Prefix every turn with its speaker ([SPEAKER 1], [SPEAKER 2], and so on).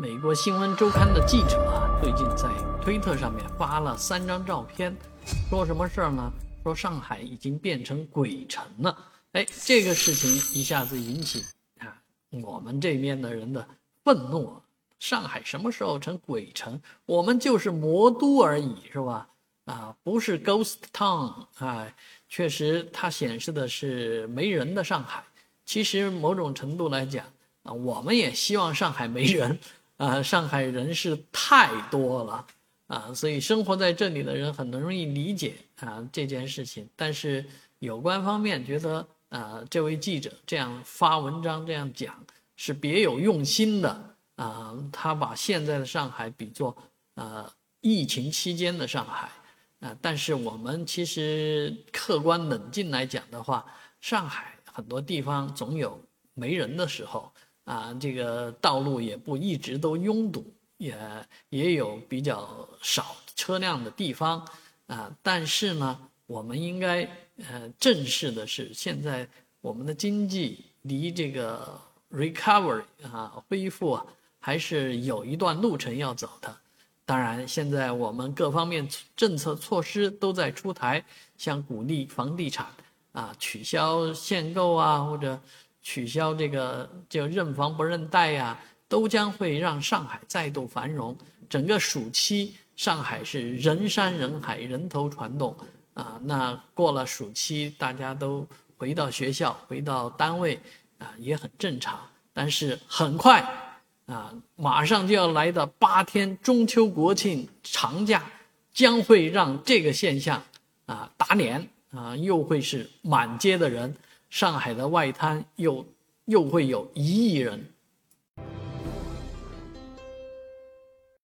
[SPEAKER 1] 美国新闻周刊的记者啊，最近在推特上面发了三张照片，说什么事儿呢？说上海已经变成鬼城了。哎，这个事情一下子引起啊我们这边的人的愤怒。上海什么时候成鬼城？我们就是魔都而已，是吧？啊，不是 Ghost Town 啊。确实，它显示的是没人的上海。其实某种程度来讲啊，我们也希望上海没人。啊，上海人是太多了啊，所以生活在这里的人很容易理解啊这件事情。但是有关方面觉得啊，这位记者这样发文章这样讲是别有用心的啊，他把现在的上海比作呃疫情期间的上海啊。但是我们其实客观冷静来讲的话，上海很多地方总有没人的时候。啊，这个道路也不一直都拥堵，也也有比较少车辆的地方啊。但是呢，我们应该呃正视的是，现在我们的经济离这个 recovery 啊恢复啊，还是有一段路程要走的。当然，现在我们各方面政策措施都在出台，像鼓励房地产啊，取消限购啊，或者。取消这个就认房不认贷呀，都将会让上海再度繁荣。整个暑期，上海是人山人海，人头攒动啊。那过了暑期，大家都回到学校，回到单位啊，也很正常。但是很快啊，马上就要来的八天中秋国庆长假，将会让这个现象啊打脸啊，又会是满街的人。上海的外滩又又会有一亿人